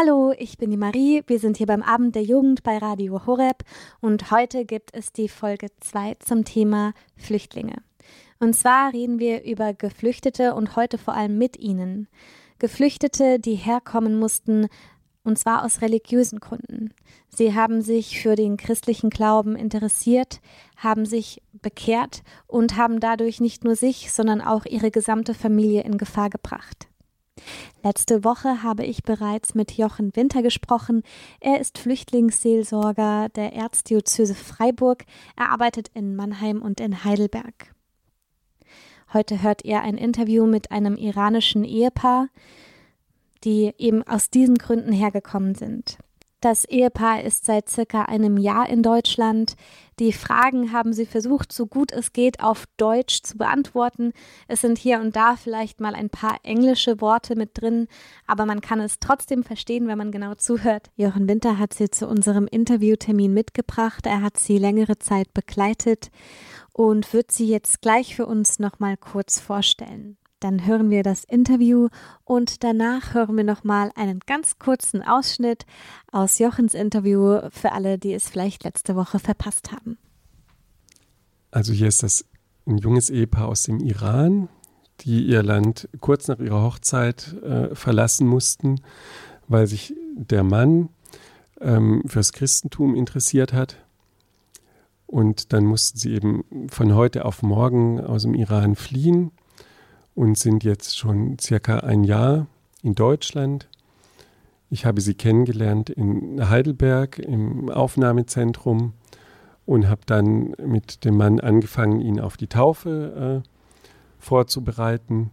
Hallo, ich bin die Marie. Wir sind hier beim Abend der Jugend bei Radio Horeb und heute gibt es die Folge 2 zum Thema Flüchtlinge. Und zwar reden wir über Geflüchtete und heute vor allem mit ihnen. Geflüchtete, die herkommen mussten, und zwar aus religiösen Gründen. Sie haben sich für den christlichen Glauben interessiert, haben sich bekehrt und haben dadurch nicht nur sich, sondern auch ihre gesamte Familie in Gefahr gebracht. Letzte Woche habe ich bereits mit Jochen Winter gesprochen. Er ist Flüchtlingsseelsorger der Erzdiözese Freiburg. Er arbeitet in Mannheim und in Heidelberg. Heute hört ihr ein Interview mit einem iranischen Ehepaar, die eben aus diesen Gründen hergekommen sind. Das Ehepaar ist seit circa einem Jahr in Deutschland. Die Fragen haben sie versucht, so gut es geht, auf Deutsch zu beantworten. Es sind hier und da vielleicht mal ein paar englische Worte mit drin, aber man kann es trotzdem verstehen, wenn man genau zuhört. Jochen Winter hat sie zu unserem Interviewtermin mitgebracht. Er hat sie längere Zeit begleitet und wird sie jetzt gleich für uns nochmal kurz vorstellen. Dann hören wir das Interview und danach hören wir nochmal einen ganz kurzen Ausschnitt aus Jochens Interview für alle, die es vielleicht letzte Woche verpasst haben. Also hier ist das ein junges Ehepaar aus dem Iran, die ihr Land kurz nach ihrer Hochzeit äh, verlassen mussten, weil sich der Mann ähm, fürs Christentum interessiert hat. Und dann mussten sie eben von heute auf morgen aus dem Iran fliehen und sind jetzt schon circa ein Jahr in Deutschland. Ich habe sie kennengelernt in Heidelberg im Aufnahmezentrum und habe dann mit dem Mann angefangen, ihn auf die Taufe äh, vorzubereiten.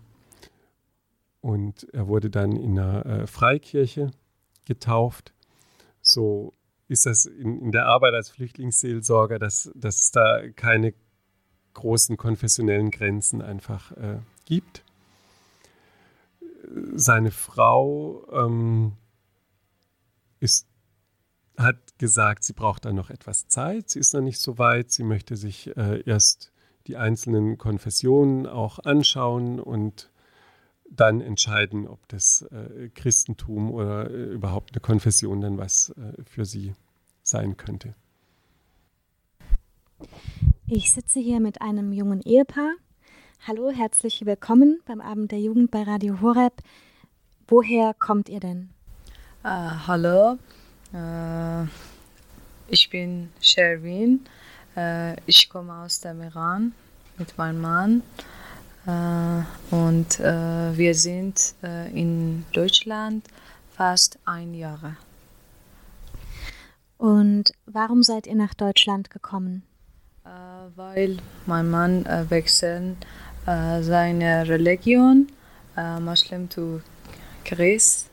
Und er wurde dann in einer äh, Freikirche getauft. So ist das in, in, der Arbeit als Flüchtlingsseelsorger, dass, dass da keine großen konfessionellen Grenzen einfach äh, gibt. Seine Frau ähm, ist, hat gesagt, sie braucht dann noch etwas Zeit. Sie ist noch nicht so weit. Sie möchte sich äh, erst die einzelnen Konfessionen auch anschauen und dann entscheiden, ob das äh, Christentum oder äh, überhaupt eine Konfession dann was äh, für sie sein könnte. Ich sitze hier mit einem jungen Ehepaar, Hallo, herzlich willkommen beim Abend der Jugend bei Radio Horeb. Woher kommt ihr denn? Uh, hallo, uh, ich bin Sherwin. Uh, ich komme aus dem Iran mit meinem Mann. und wir sind in Deutschland fast ein Jahr. Und warum seid ihr nach Deutschland gekommen? weil mein Mann wechselt äh, seine Religion, äh, Muslim to Christ,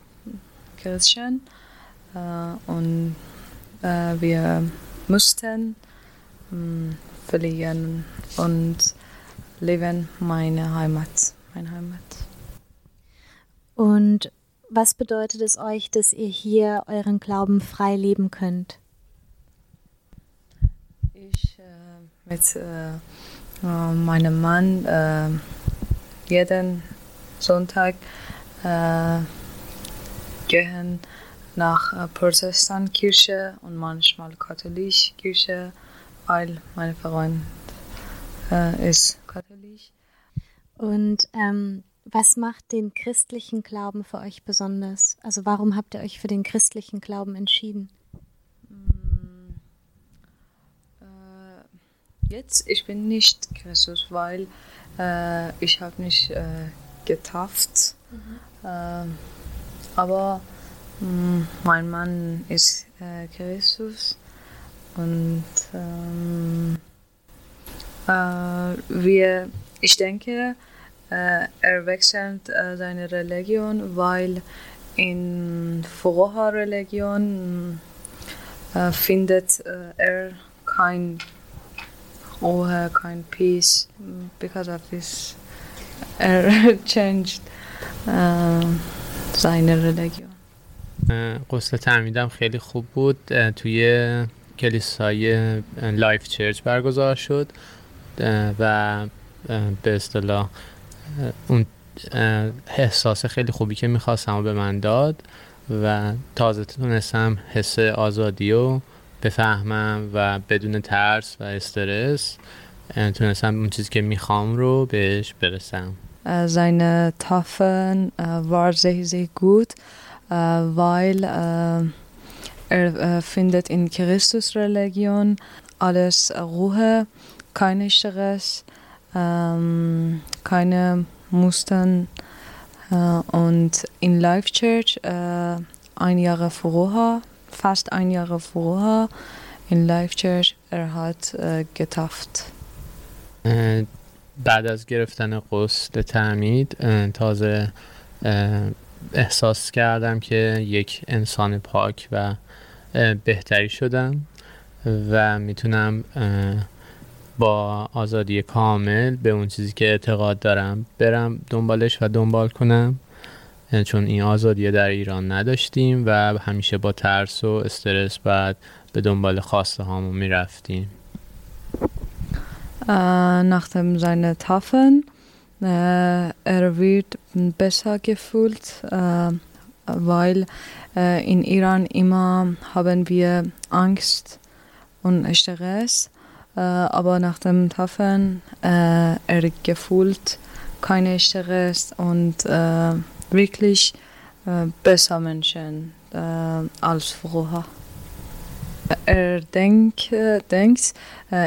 Christian. Äh, und äh, wir mussten hm, verlieren und leben meine Heimat, meine Heimat. Und was bedeutet es euch, dass ihr hier euren Glauben frei leben könnt? Ich äh, mit äh, äh, mein Mann äh, jeden Sonntag äh, gehen nach äh, Protestantkirche und manchmal katholische Kirche, weil mein Freund äh, ist katholisch. Und ähm, was macht den christlichen Glauben für euch besonders? Also warum habt ihr euch für den christlichen Glauben entschieden? Jetzt, ich bin nicht Christus, weil äh, ich habe mich äh, getauft. Mhm. Äh, aber mh, mm, mein Mann ist äh, Christus und ähm, äh, wir, ich denke, äh, er wechselt seine Religion, weil in vorher Religion findet er kein or kind peace because of this uh, changed religion قسل تعمیدم خیلی خوب بود. توی کلیسای لایف چرچ برگزار شد. و به اصطلاح اون احساس خیلی خوبی که می‌خواستم به من داد و تازه تونستم حس آزادی رو بفهمم و بدون ترس و استرس تونستم اون چیزی که میخوام رو بهش برسم Seine Tafeln war sehr, sehr gut, weil er findet in Christusreligion alles Ruhe, keine Stress, keine Muster und in Life Church ein Jahr vorher, fast ein Jahr vorher, in Life Church. Er hat getauft. بعد از گرفتن قسل تعمید تازه احساس کردم که یک انسان پاک و بهتری شدم و می‌تونم با آزادی کامل به اون چیزی که اعتقاد دارم برم دنبالش و دنبال کنم چون این آزادی در ایران نداشتیم و همیشه با ترس و استرس بعد به دنبال خواسته هامون می‌رفتیم äh, nachdem seine Tafeln. Äh, er wird besser gefühlt, äh, weil äh, in Iran immer haben wir Angst und Stress. Äh, aber nach dem Tafeln äh, er gefühlt keine Stress und wirklich besser Menschen als vorher. Er denk, denkt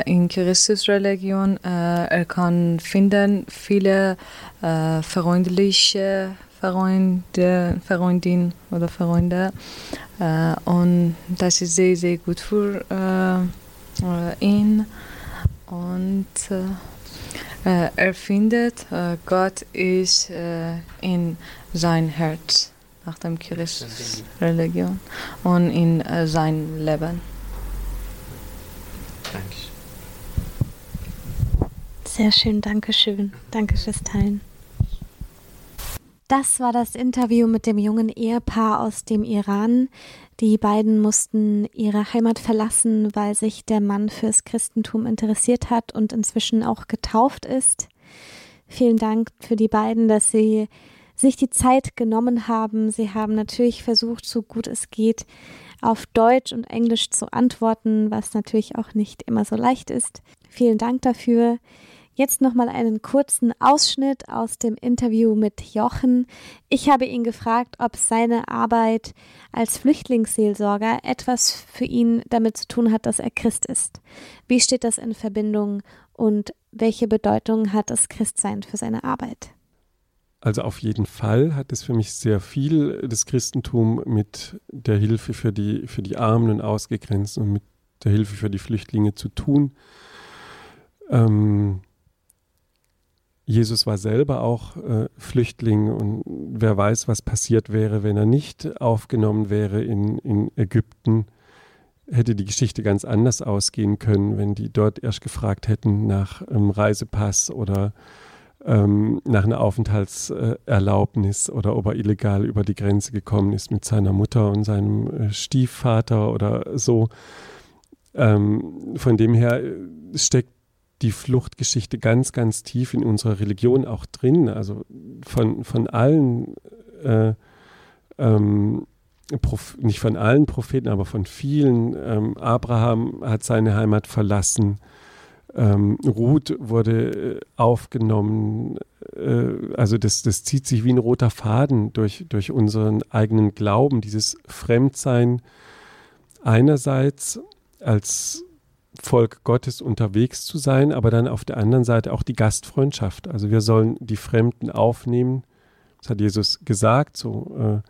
in Christus Religion, er kann finden viele freundliche Freunde, Freundin oder Freunde und das ist sehr, sehr gut für ihn und er findet, Gott ist in sein Herz nach dem Christusreligion und in äh, sein Leben. Danke. Sehr schön, danke schön. Danke fürs Teilen. Das war das Interview mit dem jungen Ehepaar aus dem Iran. Die beiden mussten ihre Heimat verlassen, weil sich der Mann fürs Christentum interessiert hat und inzwischen auch getauft ist. Vielen Dank für die beiden, dass sie sich die Zeit genommen haben. Sie haben natürlich versucht, so gut es geht, auf Deutsch und Englisch zu antworten, was natürlich auch nicht immer so leicht ist. Vielen Dank dafür. Jetzt nochmal einen kurzen Ausschnitt aus dem Interview mit Jochen. Ich habe ihn gefragt, ob seine Arbeit als Flüchtlingsseelsorger etwas für ihn damit zu tun hat, dass er Christ ist. Wie steht das in Verbindung und welche Bedeutung hat das Christsein für seine Arbeit? Also auf jeden Fall hat es für mich sehr viel das Christentum mit der Hilfe für die, für die Armen und Ausgegrenzten und mit der Hilfe für die Flüchtlinge zu tun. Ähm, Jesus war selber auch äh, Flüchtling und wer weiß, was passiert wäre, wenn er nicht aufgenommen wäre in, in Ägypten. Hätte die Geschichte ganz anders ausgehen können, wenn die dort erst gefragt hätten nach ähm, Reisepass oder ähm, nach einer Aufenthaltserlaubnis oder ob er illegal über die Grenze gekommen ist mit seiner Mutter und seinem äh, Stiefvater oder so. Ähm, von dem her äh, steckt die Fluchtgeschichte ganz, ganz tief in unserer Religion auch drin. Also von, von allen, äh, ähm, nicht von allen Propheten, aber von vielen. Ähm, Abraham hat seine Heimat verlassen. Ähm, Ruth wurde äh, aufgenommen. Äh, also das, das zieht sich wie ein roter Faden durch, durch unseren eigenen Glauben, dieses Fremdsein einerseits als Volk Gottes unterwegs zu sein, aber dann auf der anderen Seite auch die Gastfreundschaft. Also wir sollen die Fremden aufnehmen. Das hat Jesus gesagt, so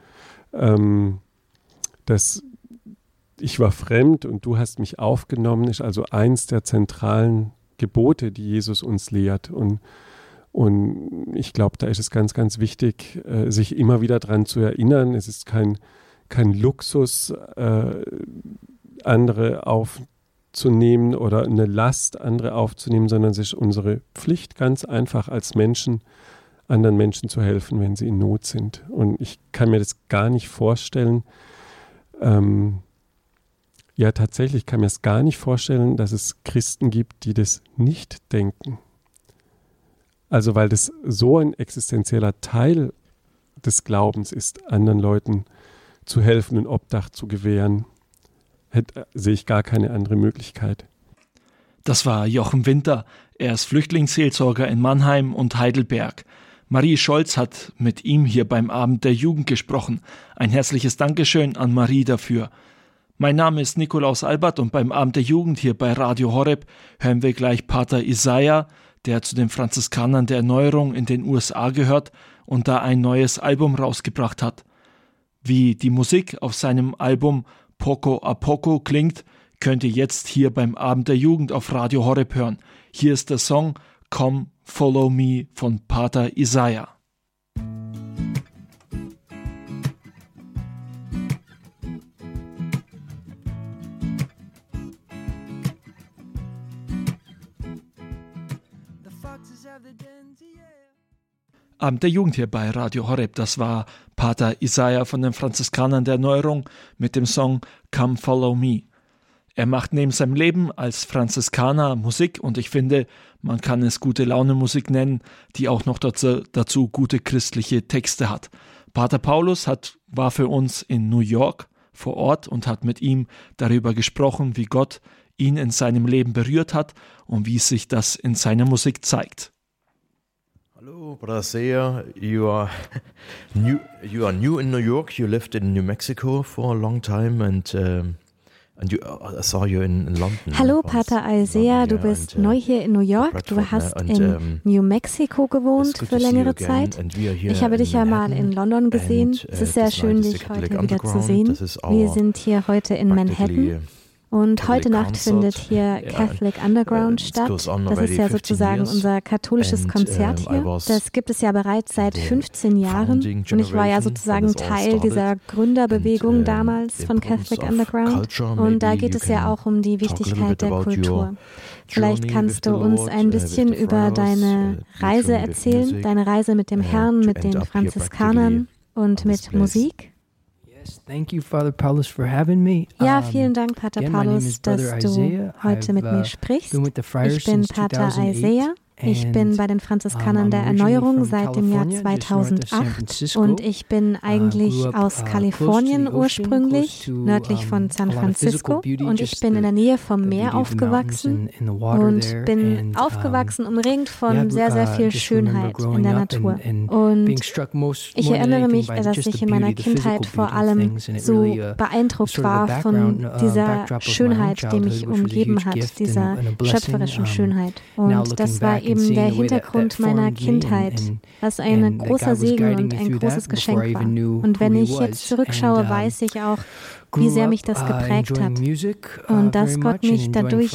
äh, ähm, dass ich war fremd und du hast mich aufgenommen, ist also eins der zentralen Gebote, die Jesus uns lehrt. Und, und ich glaube, da ist es ganz, ganz wichtig, äh, sich immer wieder daran zu erinnern. Es ist kein, kein Luxus, äh, andere aufzunehmen oder eine Last, andere aufzunehmen, sondern es ist unsere Pflicht, ganz einfach als Menschen, anderen Menschen zu helfen, wenn sie in Not sind. Und ich kann mir das gar nicht vorstellen, ähm, ja, tatsächlich kann mir es gar nicht vorstellen, dass es Christen gibt, die das nicht denken. Also weil das so ein existenzieller Teil des Glaubens ist, anderen Leuten zu helfen, ein Obdach zu gewähren. Hätte, sehe ich gar keine andere Möglichkeit. Das war Jochen Winter. Er ist Flüchtlingsseelsorger in Mannheim und Heidelberg. Marie Scholz hat mit ihm hier beim Abend der Jugend gesprochen. Ein herzliches Dankeschön an Marie dafür. Mein Name ist Nikolaus Albert und beim Abend der Jugend hier bei Radio Horeb hören wir gleich Pater Isaiah, der zu den Franziskanern der Erneuerung in den USA gehört und da ein neues Album rausgebracht hat. Wie die Musik auf seinem Album Poco a Poco klingt, könnt ihr jetzt hier beim Abend der Jugend auf Radio Horeb hören. Hier ist der Song Come Follow Me von Pater Isaiah. Abend der Jugend hier bei Radio Horeb. Das war Pater Isaiah von den Franziskanern der Erneuerung mit dem Song Come Follow Me. Er macht neben seinem Leben als Franziskaner Musik und ich finde, man kann es gute Laune Musik nennen, die auch noch dazu, dazu gute christliche Texte hat. Pater Paulus hat, war für uns in New York vor Ort und hat mit ihm darüber gesprochen, wie Gott ihn in seinem Leben berührt hat und wie sich das in seiner Musik zeigt. Hello, Brasilia. You are new. You are new in New York. You lived in New Mexico for a long time, and um, and you I saw you in, in London. Hallo, Pater Isaiah. Du bist and, uh, neu hier in New York. Du hast and, in um, New Mexico gewohnt für längere Zeit. Ich habe dich ja mal in London gesehen. es ist sehr schön, dich heute wieder zu sehen. Wir sind hier heute in Manhattan. Und heute Nacht findet hier Catholic Underground statt. Das ist ja sozusagen unser katholisches Konzert hier. Das gibt es ja bereits seit 15 Jahren. Und ich war ja sozusagen Teil dieser Gründerbewegung damals von Catholic Underground. Und da geht es ja auch um die Wichtigkeit der Kultur. Vielleicht kannst du uns ein bisschen über deine uh, Reise erzählen, deine Reise mit dem Herrn, mit den Franziskanern und mit Musik. Thank you, Father Paulus, for having me. Ja, vielen Dank, Pater again, Paulus, dass du heute mit mir uh, sprichst. Ich bin Pater Isaiah. Ich bin bei den Franziskanern der Erneuerung seit dem Jahr 2008 und ich bin uh, eigentlich aus uh, Kalifornien ursprünglich, nördlich von San Francisco und ich bin in der Nähe vom Meer aufgewachsen und bin aufgewachsen umringt von sehr, sehr viel Schönheit in der Natur. Und ich erinnere mich, dass ich in meiner Kindheit vor allem so beeindruckt war von dieser Schönheit, die mich umgeben hat, dieser schöpferischen Schönheit. Und das war eben der Hintergrund meiner Kindheit, was ein großer Segen und ein großes Geschenk war. Und wenn ich jetzt zurückschaue, weiß ich auch, wie sehr mich das uh, geprägt hat uh, und dass Gott mich dadurch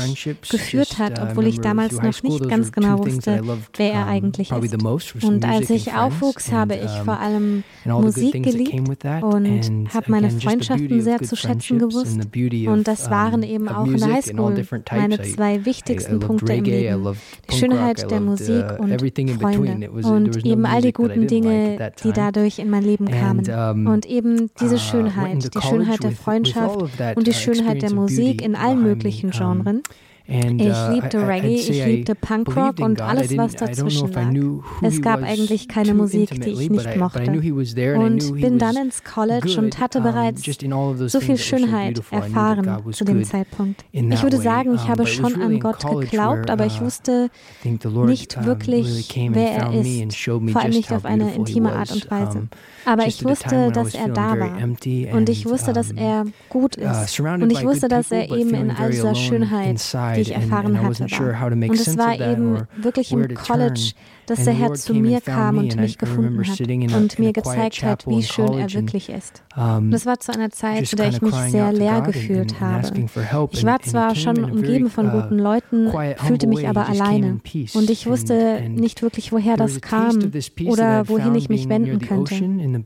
geführt hat, uh, obwohl ich damals noch nicht ganz genau wusste, wer er eigentlich ist. Und als ich aufwuchs, habe ich vor allem Musik geliebt und habe meine Freundschaften sehr zu schätzen gewusst. Und das waren eben auch in der Highschool meine zwei wichtigsten Punkte im Leben. Die Schönheit der Musik und Freunde und eben all die guten Dinge, die dadurch in mein Leben kamen. Und eben diese Schönheit, die Schönheit der Freundschaft und die Schönheit der Musik in allen möglichen Genres. And, ich uh, liebte Reggae, ich liebte Punkrock und alles, was dazwischen lag. Es gab eigentlich keine Musik, die ich nicht mochte. Und bin dann ins College und hatte bereits so viel Schönheit erfahren zu dem Zeitpunkt. Ich würde sagen, ich habe schon an Gott geglaubt, aber ich uh, wusste nicht wirklich, wer er ist, vor allem nicht auf eine intime Art und Weise. Aber ich wusste, dass er da war. Und ich wusste, dass er gut ist. Und ich wusste, dass er eben in all dieser Schönheit, ich erfahren hatte, war. Und es war eben wirklich im College, dass der Herr zu mir kam und mich gefunden hat und mir gezeigt hat, wie schön er wirklich ist. Das war zu einer Zeit, zu der ich mich sehr leer gefühlt habe. Ich war zwar schon umgeben von uh, guten Leuten, fühlte mich aber alleine. Und ich wusste nicht wirklich, woher das kam oder wohin ich mich wenden könnte.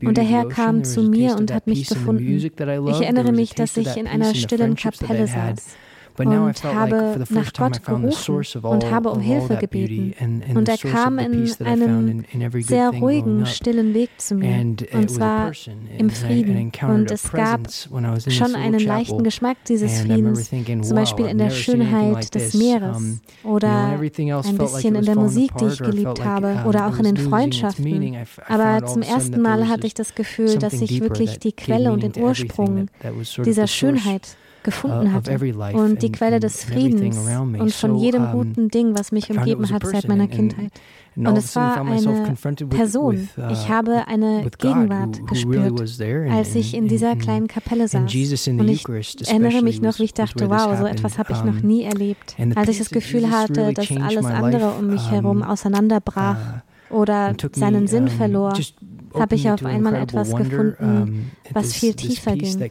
Und der Herr kam zu mir und hat mich gefunden. Ich erinnere mich, dass ich in einer stillen Kapelle saß und habe nach Gott gerufen und habe um Hilfe gebeten. Und er kam in einem sehr ruhigen, stillen Weg zu mir, und zwar im Frieden. Und es gab schon einen leichten Geschmack dieses Friedens, zum Beispiel in der Schönheit des Meeres oder ein bisschen in der Musik, die ich geliebt habe oder auch in den Freundschaften. Aber zum ersten Mal hatte ich das Gefühl, dass ich wirklich die Quelle und den Ursprung dieser Schönheit gefunden hatte und die Quelle des Friedens und von jedem guten Ding, was mich umgeben hat seit meiner Kindheit. Und es war eine Person. Ich habe eine Gegenwart gespürt, als ich in dieser kleinen Kapelle saß. Und ich erinnere mich noch, wie ich dachte, wow, so etwas habe ich noch nie erlebt. Als ich das Gefühl hatte, dass alles andere um mich herum auseinanderbrach oder seinen Sinn verlor habe ich auf einmal etwas gefunden, was viel tiefer ging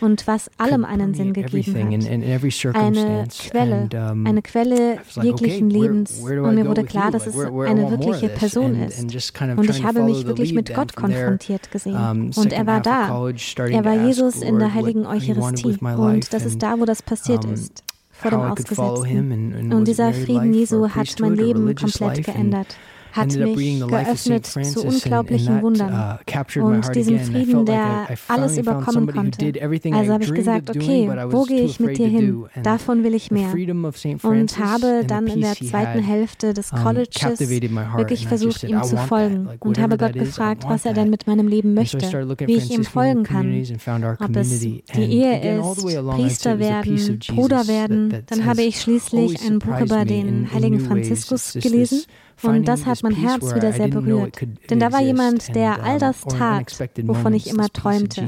und was allem einen Sinn gegeben hat. Eine Quelle, eine Quelle jeglichen Lebens. Und mir wurde klar, dass es eine wirkliche Person ist. Und ich habe mich wirklich mit Gott konfrontiert gesehen. Und er war da. Er war Jesus in der heiligen Eucharistie. Und das ist da, wo das passiert ist vor dem Ausgesetzten. Und dieser Frieden Jesu hat mein Leben komplett geändert hat mich geöffnet zu unglaublichen Wundern und diesem Frieden, der alles überkommen konnte. Also habe ich gesagt, okay, wo gehe ich mit dir hin? Davon will ich mehr. Und habe dann in der zweiten Hälfte des Colleges wirklich versucht, ihm zu folgen und habe Gott gefragt, was er denn mit meinem Leben möchte, wie ich ihm folgen kann, ob es die Ehe ist, Priester werden, Bruder werden. Dann habe ich schließlich ein Buch über den heiligen Franziskus gelesen. Und das hat mein Herz wieder sehr berührt. Denn da war jemand, der all das tat, wovon ich immer träumte,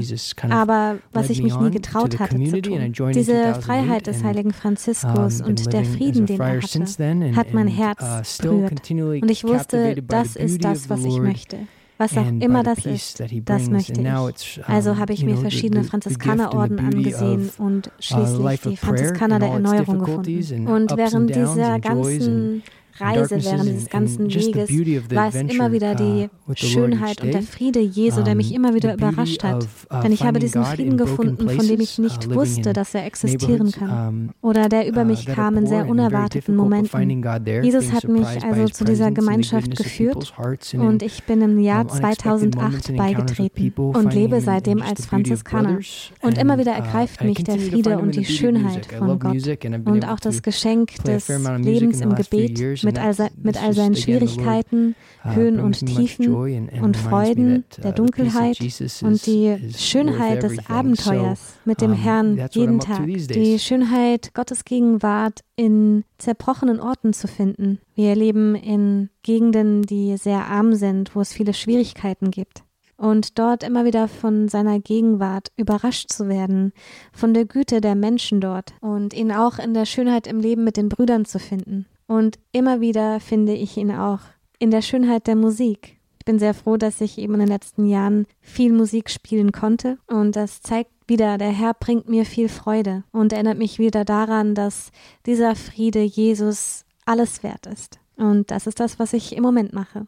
aber was ich mich nie getraut hatte zu tun. Diese Freiheit des heiligen Franziskus und der Frieden, den er hatte, hat mein Herz berührt. Und ich wusste, das ist das, was ich möchte was auch immer das ist, das möchte ich. Also habe ich mir verschiedene Franziskanerorden angesehen und uh, schließlich die Franziskaner der Erneuerung gefunden. Und während dieser ganzen Reise, während dieses ganzen Weges, war es immer wieder die Schönheit und der Friede Jesu, der mich immer wieder überrascht hat. Denn ich habe diesen Frieden gefunden, von dem ich nicht wusste, dass er existieren kann. Oder der über mich kam in sehr unerwarteten Momenten. Jesus hat mich also zu dieser Gemeinschaft geführt und ich bin im Jahr 2008 beigetreten und lebe seitdem als Franziskaner. Und immer wieder ergreift mich der Friede und die Schönheit von Gott und auch das Geschenk des Lebens im Gebet mit mit all, se mit all seinen Schwierigkeiten, Höhen und Tiefen und Freuden der Dunkelheit und die Schönheit des Abenteuers mit dem Herrn jeden Tag. Die Schönheit Gottes Gegenwart in zerbrochenen Orten zu finden. Wir leben in Gegenden, die sehr arm sind, wo es viele Schwierigkeiten gibt und dort immer wieder von seiner Gegenwart überrascht zu werden, von der Güte der Menschen dort und ihn auch in der Schönheit im Leben mit den Brüdern zu finden. Und immer wieder finde ich ihn auch in der Schönheit der Musik. Ich bin sehr froh, dass ich eben in den letzten Jahren viel Musik spielen konnte. Und das zeigt wieder, der Herr bringt mir viel Freude und erinnert mich wieder daran, dass dieser Friede Jesus alles wert ist. Und das ist das, was ich im Moment mache.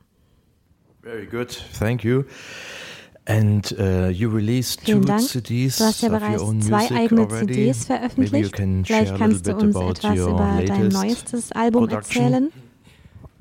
Very good, thank you. And uh, you released Vielen two Dank. CDs du hast ja bereits zwei eigene already. CDs veröffentlicht. Vielleicht kannst du uns etwas über dein neuestes Album production. erzählen.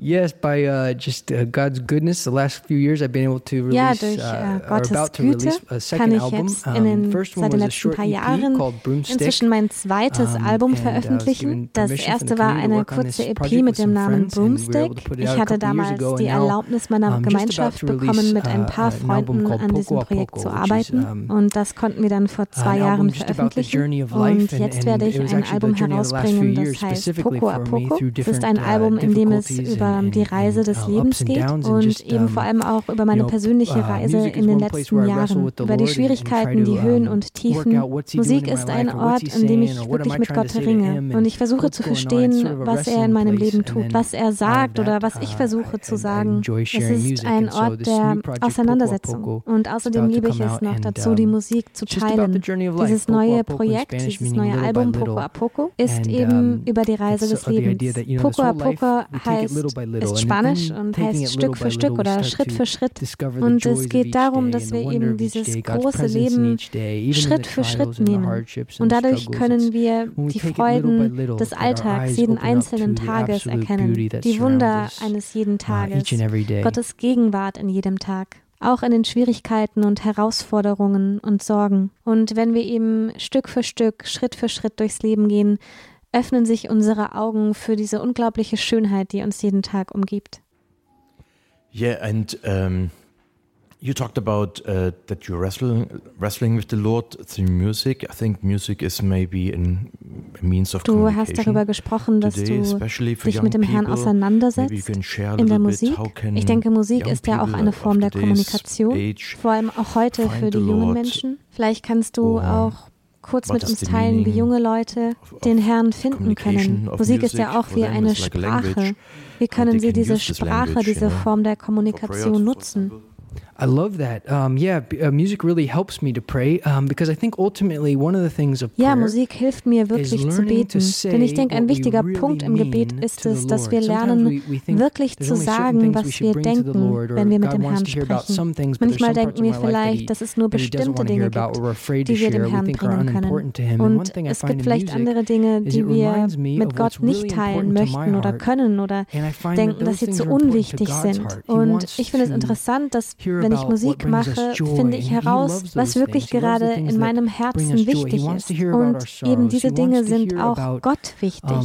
Yes, by uh, just uh, God's goodness, the last few years I've been able to release, ja, durch uh, äh, Gottes about to Güte release a second kann ich jetzt album. in den, um, seit den letzten paar Jahren inzwischen mein zweites um, Album veröffentlichen. Das erste war eine kurze EP mit dem Namen Broomstick. Ich hatte damals die Erlaubnis meiner Gemeinschaft bekommen, mit ein paar Freunden an diesem Projekt zu arbeiten. Und das konnten wir dann vor zwei Jahren veröffentlichen. Und jetzt werde ich ein Album herausbringen, das heißt Poco a Poco. Es ist ein Album, in dem es über die Lord and- and try Schwierigkeiten, to, die Höhen um, und work Tiefen. out what's he doing Musik in my ist ein life or Ort, what's he in dem saying ich or what wirklich am I mit trying to Gott ringe und ich versuche zu verstehen, was er in meinem Leben tut, was er sagt oder was ich uh, versuche zu sagen. Es ist ein Ort der Auseinandersetzung und außerdem liebe ich es noch dazu, die Musik zu teilen. Dieses neue in Projekt, dieses neue Album. Poco a Poco ist eben über die Reise des uh, Lebens. Poco a Poco heißt ist Spanisch und heißt Stück für Stück oder Schritt für Schritt. Und es geht darum, dass wir eben dieses große Leben Schritt für Schritt nehmen. Und dadurch können wir die Freuden des Alltags jeden einzelnen Tages erkennen, die Wunder eines jeden Tages, Gottes Gegenwart in jedem Tag auch in den Schwierigkeiten und Herausforderungen und Sorgen. Und wenn wir eben Stück für Stück, Schritt für Schritt durchs Leben gehen, öffnen sich unsere Augen für diese unglaubliche Schönheit, die uns jeden Tag umgibt. Yeah, and um, You talked about uh, that you're wrestling, wrestling with the Lord through music. I think music is maybe an, a means of Du hast darüber gesprochen, dass today, du dich mit dem Herrn auseinandersetzt in der Musik. Ich denke, Musik ist ja auch eine Form der Kommunikation, vor allem auch heute für die jungen Menschen. Vielleicht kannst du auch kurz mit uns teilen, wie junge Leute den Herrn finden können. Musik ist ja auch wie eine Sprache. Wie können sie diese Sprache, diese Form der Kommunikation nutzen? I love that. Um, yeah, uh, music really helps me to pray um, because I think ultimately one of the things of Ja, Musik hilft mir wirklich zu beten. Denn ich denke, ein wichtiger really Punkt im Gebet ist es, dass wir lernen, wirklich zu sagen, was wir denken, wenn wir mit dem Herrn sprechen. Manchmal denken wir vielleicht, dass es nur bestimmte Dinge gibt, die wir dem Herrn bringen können. Und es gibt vielleicht andere Dinge, die wir mit Gott nicht teilen möchten oder können oder denken, dass sie zu unwichtig sind. Und ich finde es interessant, dass wenn wenn ich Musik mache, finde ich heraus, was wirklich gerade in meinem Herzen wichtig ist. Und eben diese Dinge sind auch Gott wichtig.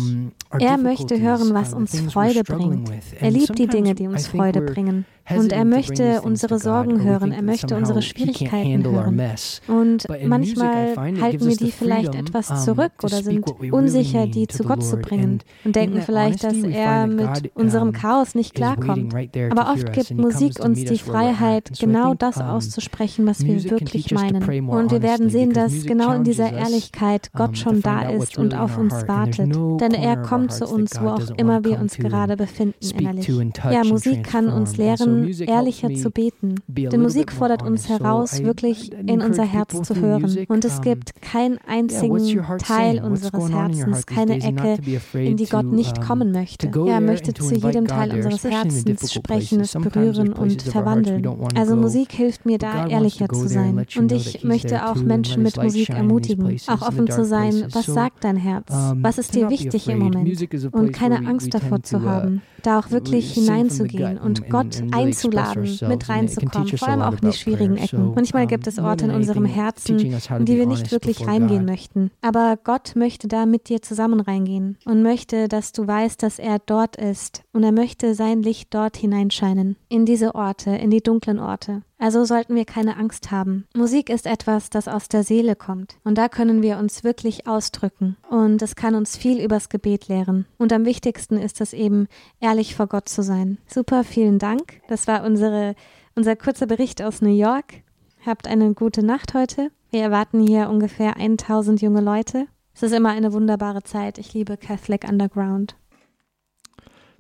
Er möchte hören, was uns Freude bringt. Er liebt die Dinge, die uns Freude bringen. Und er möchte unsere Sorgen hören, er möchte unsere Schwierigkeiten hören. Und manchmal halten wir die vielleicht etwas zurück oder sind unsicher, die zu Gott zu bringen und denken vielleicht, dass er mit unserem Chaos nicht klarkommt. Aber oft gibt Musik uns die Freiheit, genau das auszusprechen, was wir wirklich meinen. Und wir werden sehen, dass genau in dieser Ehrlichkeit Gott schon da ist und auf uns wartet. Denn er kommt zu uns, wo auch immer wir uns gerade befinden innerlich. Ja, Musik kann uns lehren, ehrlicher zu beten. Denn Musik fordert uns heraus, wirklich in unser Herz zu hören. Und es gibt keinen einzigen Teil unseres Herzens, keine Ecke, in die Gott nicht kommen möchte. Er möchte zu jedem Teil unseres Herzens sprechen, es berühren und verwandeln. Also Musik hilft mir da, ehrlicher zu sein. Und ich möchte auch Menschen mit Musik ermutigen, auch offen zu sein, was sagt dein Herz? Was ist dir wichtig im Moment? Und keine Angst davor zu haben, da auch wirklich hineinzugehen und Gott einzuladen, mit reinzukommen, vor allem auch in die schwierigen Ecken. Manchmal gibt es Orte in unserem Herzen, in die wir nicht wirklich reingehen möchten. Aber Gott möchte da mit dir zusammen reingehen und möchte, dass du weißt, dass er dort ist und er möchte sein Licht dort hineinscheinen, in diese Orte, in die dunklen Orte. Also sollten wir keine Angst haben. Musik ist etwas, das aus der Seele kommt. Und da können wir uns wirklich ausdrücken. Und es kann uns viel übers Gebet lehren. Und am wichtigsten ist es eben, ehrlich vor Gott zu sein. Super, vielen Dank. Das war unsere, unser kurzer Bericht aus New York. Habt eine gute Nacht heute. Wir erwarten hier ungefähr 1000 junge Leute. Es ist immer eine wunderbare Zeit. Ich liebe Catholic Underground.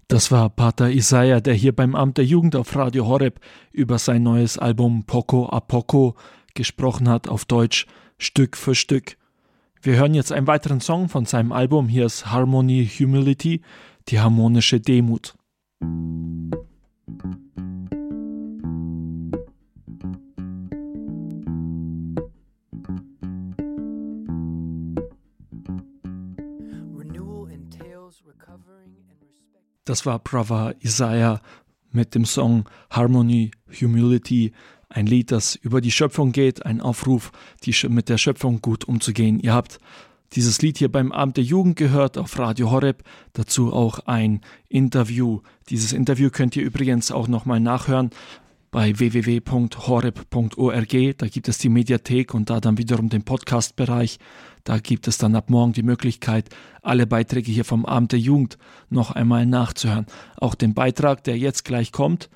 Das war Pater Isaiah, der hier beim Amt der Jugend auf Radio Horeb über sein neues Album Poco a Poco gesprochen hat, auf Deutsch Stück für Stück. Wir hören jetzt einen weiteren Song von seinem Album. Hier ist Harmony Humility, die harmonische Demut. Das war Brother Isaiah mit dem Song Harmony, Humility, ein Lied, das über die Schöpfung geht, ein Aufruf, die mit der Schöpfung gut umzugehen. Ihr habt dieses Lied hier beim Abend der Jugend gehört auf Radio Horeb, dazu auch ein Interview. Dieses Interview könnt ihr übrigens auch nochmal nachhören bei www.horeb.org. Da gibt es die Mediathek und da dann wiederum den Podcast-Bereich. Da gibt es dann ab morgen die Möglichkeit, alle Beiträge hier vom Abend der Jugend noch einmal nachzuhören. Auch den Beitrag, der jetzt gleich kommt.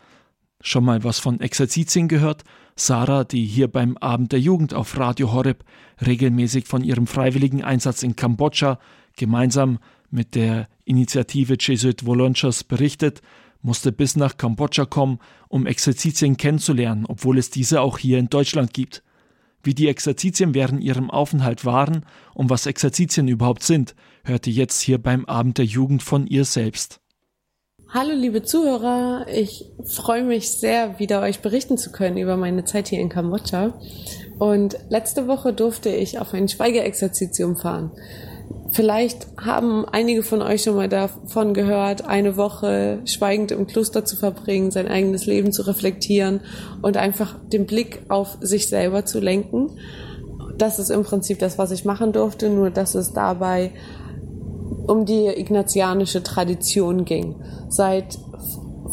Schon mal was von Exerzitien gehört? Sarah, die hier beim Abend der Jugend auf Radio Horeb regelmäßig von ihrem freiwilligen Einsatz in Kambodscha gemeinsam mit der Initiative Jesuit Volunteers berichtet, musste bis nach Kambodscha kommen, um Exerzitien kennenzulernen, obwohl es diese auch hier in Deutschland gibt. Wie die Exerzitien während ihrem Aufenthalt waren und was Exerzitien überhaupt sind, hörte jetzt hier beim Abend der Jugend von ihr selbst. Hallo liebe Zuhörer, ich freue mich sehr, wieder euch berichten zu können über meine Zeit hier in Kambodscha. Und letzte Woche durfte ich auf ein Schweigeexerzitium fahren. Vielleicht haben einige von euch schon mal davon gehört, eine Woche schweigend im Kloster zu verbringen, sein eigenes Leben zu reflektieren und einfach den Blick auf sich selber zu lenken. Das ist im Prinzip das, was ich machen durfte, nur dass es dabei um die ignatianische Tradition ging. Seit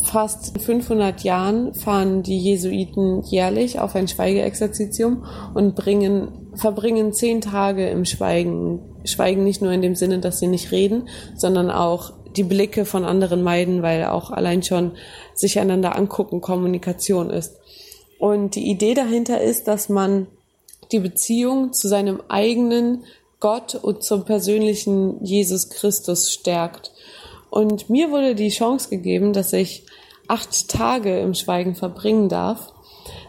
fast 500 Jahren fahren die Jesuiten jährlich auf ein Schweigeexerzitium und bringen, verbringen zehn Tage im Schweigen. Schweigen nicht nur in dem Sinne, dass sie nicht reden, sondern auch die Blicke von anderen meiden, weil auch allein schon sich einander angucken Kommunikation ist. Und die Idee dahinter ist, dass man die Beziehung zu seinem eigenen Gott und zum persönlichen Jesus Christus stärkt. Und mir wurde die Chance gegeben, dass ich acht Tage im Schweigen verbringen darf.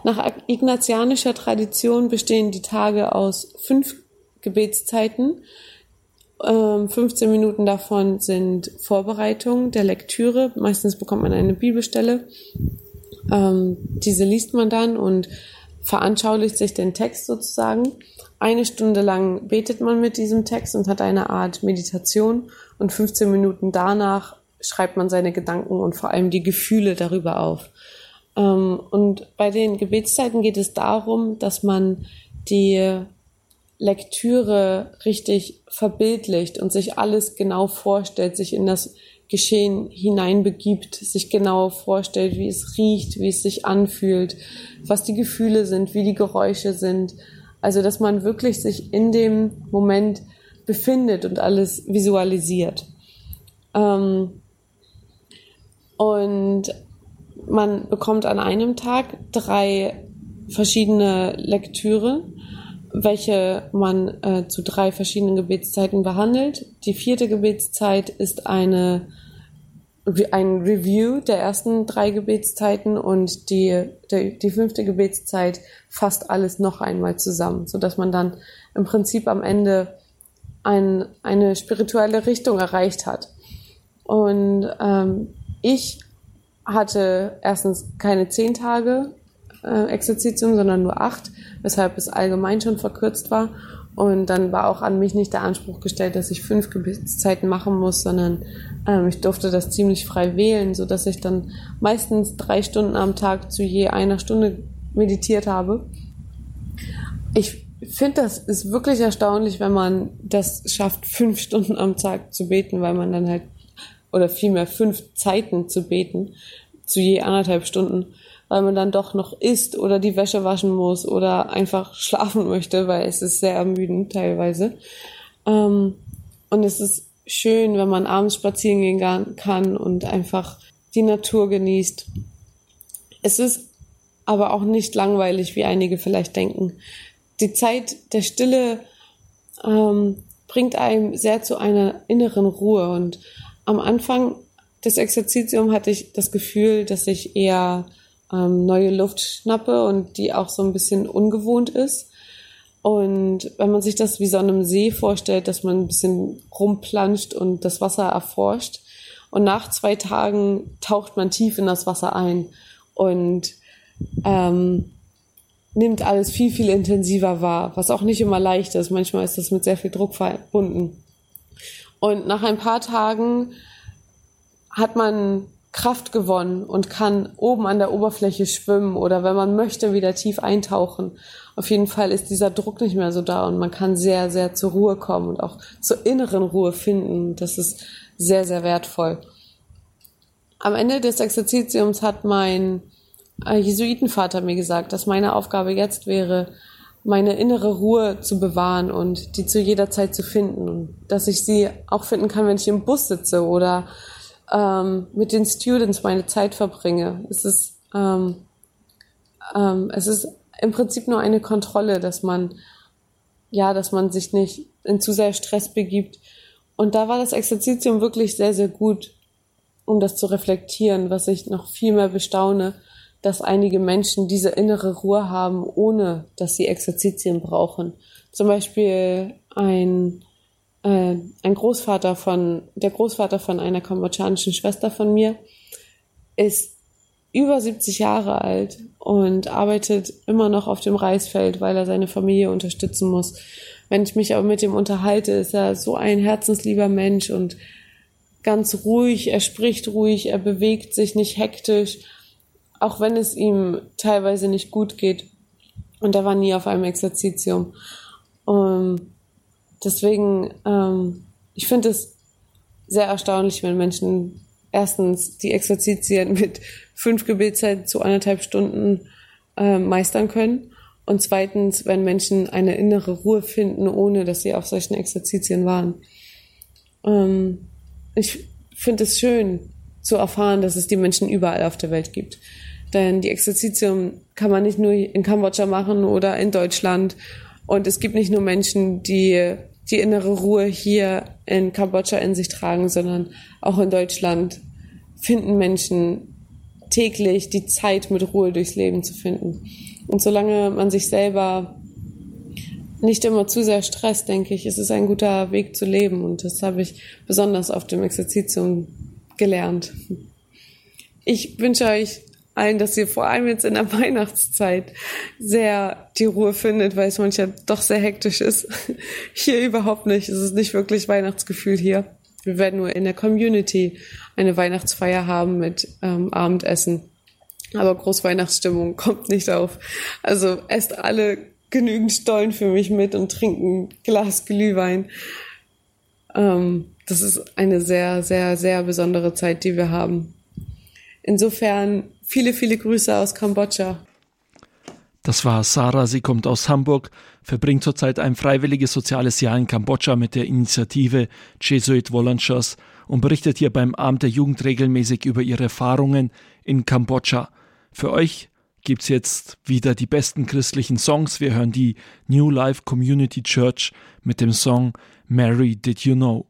Nach ignatianischer Tradition bestehen die Tage aus fünf Gebetszeiten. 15 ähm, Minuten davon sind Vorbereitung der Lektüre. Meistens bekommt man eine Bibelstelle. Ähm, diese liest man dann und veranschaulicht sich den Text sozusagen. Eine Stunde lang betet man mit diesem Text und hat eine Art Meditation und 15 Minuten danach schreibt man seine Gedanken und vor allem die Gefühle darüber auf. Ähm, und bei den Gebetszeiten geht es darum, dass man die Lektüre richtig verbildlicht und sich alles genau vorstellt, sich in das Geschehen hineinbegibt, sich genau vorstellt, wie es riecht, wie es sich anfühlt, was die Gefühle sind, wie die Geräusche sind. Also, dass man wirklich sich in dem Moment befindet und alles visualisiert. Ähm, und man bekommt an einem Tag drei verschiedene Lektüre, welche man äh, zu drei verschiedenen Gebetszeiten behandelt. Die vierte Gebetszeit ist eine ein Review der ersten drei Gebetszeiten und die, die, die fünfte Gebetszeit fasst alles noch einmal zusammen, so dass man dann im Prinzip am Ende ein, eine spirituelle Richtung erreicht hat. Und ähm, ich hatte erstens keine zehn Tage äh, Exerzitium, sondern nur acht, weshalb es allgemein schon verkürzt war. Und dann war auch an mich nicht der Anspruch gestellt, dass ich fünf Gebetszeiten machen muss, sondern ähm, ich durfte das ziemlich frei wählen, so dass ich dann meistens drei Stunden am Tag zu je einer Stunde meditiert habe. Ich finde, das ist wirklich erstaunlich, wenn man das schafft, fünf Stunden am Tag zu beten, weil man dann halt, oder vielmehr fünf Zeiten zu beten, zu je anderthalb Stunden weil man dann doch noch isst oder die Wäsche waschen muss oder einfach schlafen möchte, weil es ist sehr ermüdend teilweise. Ähm, und es ist schön, wenn man abends spazieren gehen kann und einfach die Natur genießt. Es ist aber auch nicht langweilig, wie einige vielleicht denken. Die Zeit der Stille ähm, bringt einem sehr zu einer inneren Ruhe. Und am Anfang des Exerzitiums hatte ich das Gefühl, dass ich eher ähm, neue Luft schnappe und die auch so ein bisschen ungewohnt ist. Und wenn man sich das wie so einem See vorstellt, dass man ein bisschen rumplanscht und das Wasser erforscht. Und nach zwei Tagen taucht man tief in das Wasser ein und ähm, nimmt alles viel, viel intensiver wahr, was auch nicht immer leicht ist. Manchmal ist das mit sehr viel Druck verbunden. Und nach ein paar Tagen hat man Kraft gewonnen und kann oben an der Oberfläche schwimmen oder wenn man möchte, wieder tief eintauchen. Auf jeden Fall ist dieser Druck nicht mehr so da und man kann sehr, sehr zur Ruhe kommen und auch zur inneren Ruhe finden. Das ist sehr, sehr wertvoll. Am Ende des Exerzitiums hat mein äh, Jesuitenvater mir gesagt, dass meine Aufgabe jetzt wäre, meine innere Ruhe zu bewahren und die zu jeder Zeit zu finden und dass ich sie auch finden kann, wenn ich im Bus sitze oder ähm, mit den Students meine Zeit verbringe. Es ist, ähm, ähm, es ist im Prinzip nur eine Kontrolle, dass man, ja, dass man sich nicht in zu sehr Stress begibt. Und da war das Exerzitium wirklich sehr, sehr gut, um das zu reflektieren, was ich noch viel mehr bestaune, dass einige Menschen diese innere Ruhe haben, ohne dass sie Exerzitien brauchen. Zum Beispiel ein äh, ein Großvater von, der Großvater von einer kambodschanischen Schwester von mir, ist über 70 Jahre alt und arbeitet immer noch auf dem Reisfeld, weil er seine Familie unterstützen muss. Wenn ich mich aber mit ihm unterhalte, ist er so ein herzenslieber Mensch und ganz ruhig, er spricht ruhig, er bewegt sich nicht hektisch, auch wenn es ihm teilweise nicht gut geht. Und er war nie auf einem Exerzitium. Und deswegen, ähm, ich finde es sehr erstaunlich, wenn Menschen erstens die Exerzitien mit fünf Gebetszeiten zu anderthalb Stunden äh, meistern können. Und zweitens, wenn Menschen eine innere Ruhe finden, ohne dass sie auf solchen Exerzitien waren. Ähm, ich finde es schön zu erfahren, dass es die Menschen überall auf der Welt gibt. Denn die Exerzitien kann man nicht nur in Kambodscha machen oder in Deutschland. Und es gibt nicht nur Menschen, die die innere Ruhe hier in Kambodscha in sich tragen, sondern auch in Deutschland finden Menschen täglich die Zeit, mit Ruhe durchs Leben zu finden. Und solange man sich selber nicht immer zu sehr stresst, denke ich, ist es ein guter Weg zu leben. Und das habe ich besonders auf dem Exerzitium gelernt. Ich wünsche euch allen, dass ihr vor allem jetzt in der Weihnachtszeit sehr die Ruhe findet, weil es manchmal doch sehr hektisch ist. Hier überhaupt nicht. Es ist nicht wirklich Weihnachtsgefühl hier. Wir werden nur in der Community eine Weihnachtsfeier haben mit ähm, Abendessen. Aber Großweihnachtsstimmung kommt nicht auf. Also esst alle genügend Stollen für mich mit und trinken Glas Glühwein. Ähm, das ist eine sehr, sehr, sehr besondere Zeit, die wir haben. Insofern viele, viele Grüße aus Kambodscha. Das war Sarah, sie kommt aus Hamburg, verbringt zurzeit ein freiwilliges soziales Jahr in Kambodscha mit der Initiative Jesuit Volunteers und berichtet hier beim Abend der Jugend regelmäßig über ihre Erfahrungen in Kambodscha. Für euch gibt's jetzt wieder die besten christlichen Songs. Wir hören die New Life Community Church mit dem Song Mary Did You Know?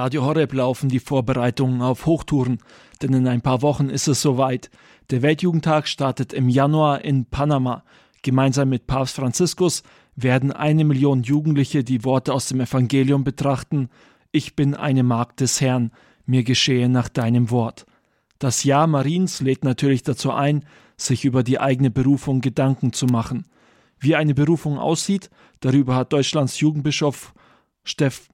Radio Horeb laufen die Vorbereitungen auf Hochtouren, denn in ein paar Wochen ist es soweit. Der Weltjugendtag startet im Januar in Panama. Gemeinsam mit Papst Franziskus werden eine Million Jugendliche die Worte aus dem Evangelium betrachten. Ich bin eine Magd des Herrn, mir geschehe nach deinem Wort. Das Jahr Mariens lädt natürlich dazu ein, sich über die eigene Berufung Gedanken zu machen. Wie eine Berufung aussieht, darüber hat Deutschlands Jugendbischof Steff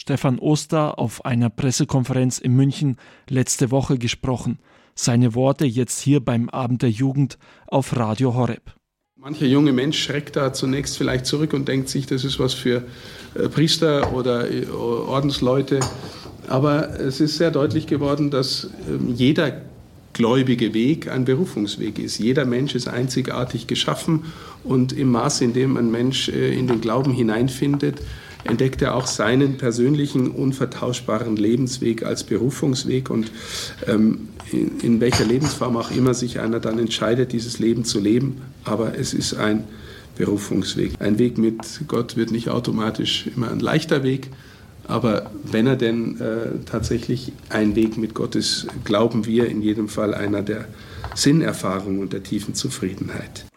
Stefan Oster auf einer Pressekonferenz in München letzte Woche gesprochen. Seine Worte jetzt hier beim Abend der Jugend auf Radio Horeb. Mancher junge Mensch schreckt da zunächst vielleicht zurück und denkt sich, das ist was für äh, Priester oder äh, Ordensleute. Aber es ist sehr deutlich geworden, dass ähm, jeder gläubige Weg ein Berufungsweg ist. Jeder Mensch ist einzigartig geschaffen und im Maße, in dem ein Mensch äh, in den Glauben hineinfindet, entdeckt er auch seinen persönlichen, unvertauschbaren Lebensweg als Berufungsweg und ähm, in, in, welcher Lebensform auch immer sich einer dann entscheidet, dieses Leben zu leben. Aber es ist ein Berufungsweg. Ein Weg mit Gott wird nicht automatisch immer ein leichter Weg, aber wenn er denn äh, tatsächlich ein Weg mit Gott ist, glauben wir in jedem Fall einer der Sinnerfahrung und der tiefen Zufriedenheit.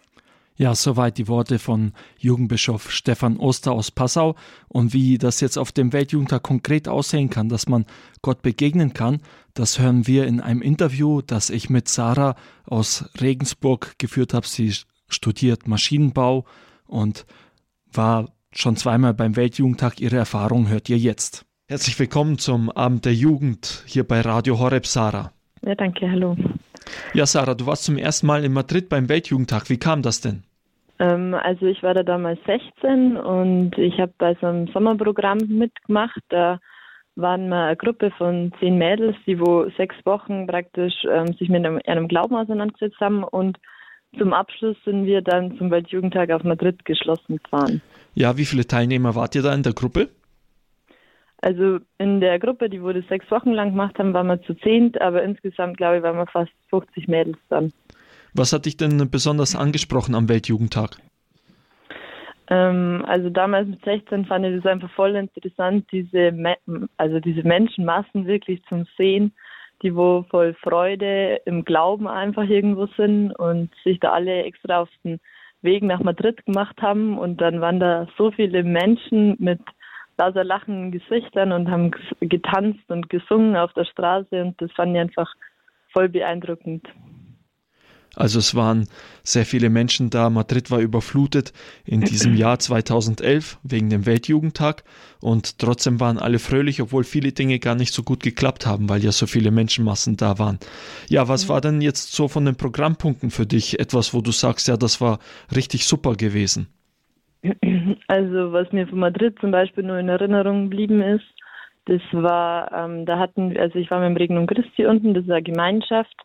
Ja, soweit die Worte von Jugendbischof Stefan Oster aus Passau und wie das jetzt auf dem Weltjugendtag konkret aussehen kann, dass man Gott begegnen kann, das hören wir in einem Interview, das ich mit Sarah aus Regensburg geführt habe. Sie studiert Maschinenbau und war schon zweimal beim Weltjugendtag. Ihre Erfahrung hört ihr jetzt. Herzlich willkommen zum Abend der Jugend hier bei Radio Horeb, Sarah. Ja, danke, hallo. Ja, Sarah, du warst zum ersten Mal in Madrid beim Weltjugendtag. Wie kam das denn? Ähm, also ich war da damals 16 und ich habe bei so einem Sommerprogramm mitgemacht. Da waren wir eine Gruppe von zehn Mädels, die wo sechs Wochen praktisch ähm, sich mit einem, einem Glauben auseinandergesetzt haben und zum Abschluss sind wir dann zum Weltjugendtag auf Madrid geschlossen gefahren. Ja, wie viele Teilnehmer wart ihr da in der Gruppe? Also in der Gruppe, die wurde sechs Wochen lang gemacht haben, waren wir zu zehnt, aber insgesamt glaube ich, waren wir fast 50 Mädels dann. Was hat dich denn besonders angesprochen am Weltjugendtag? Ähm, also damals mit 16 fand ich das einfach voll interessant, diese, also diese Menschenmassen wirklich zum Sehen, die wo voll Freude im Glauben einfach irgendwo sind und sich da alle extra auf den Weg nach Madrid gemacht haben. Und dann waren da so viele Menschen mit lauter lachenden Gesichtern und haben getanzt und gesungen auf der Straße und das fand ich einfach voll beeindruckend. Also es waren sehr viele Menschen da. Madrid war überflutet in diesem Jahr 2011 wegen dem Weltjugendtag und trotzdem waren alle fröhlich, obwohl viele Dinge gar nicht so gut geklappt haben, weil ja so viele Menschenmassen da waren. Ja, was war denn jetzt so von den Programmpunkten für dich etwas, wo du sagst, ja, das war richtig super gewesen? Also was mir von Madrid zum Beispiel nur in Erinnerung geblieben ist, das war, ähm, da hatten, also ich war mit dem Regnum Christi unten, das ist eine Gemeinschaft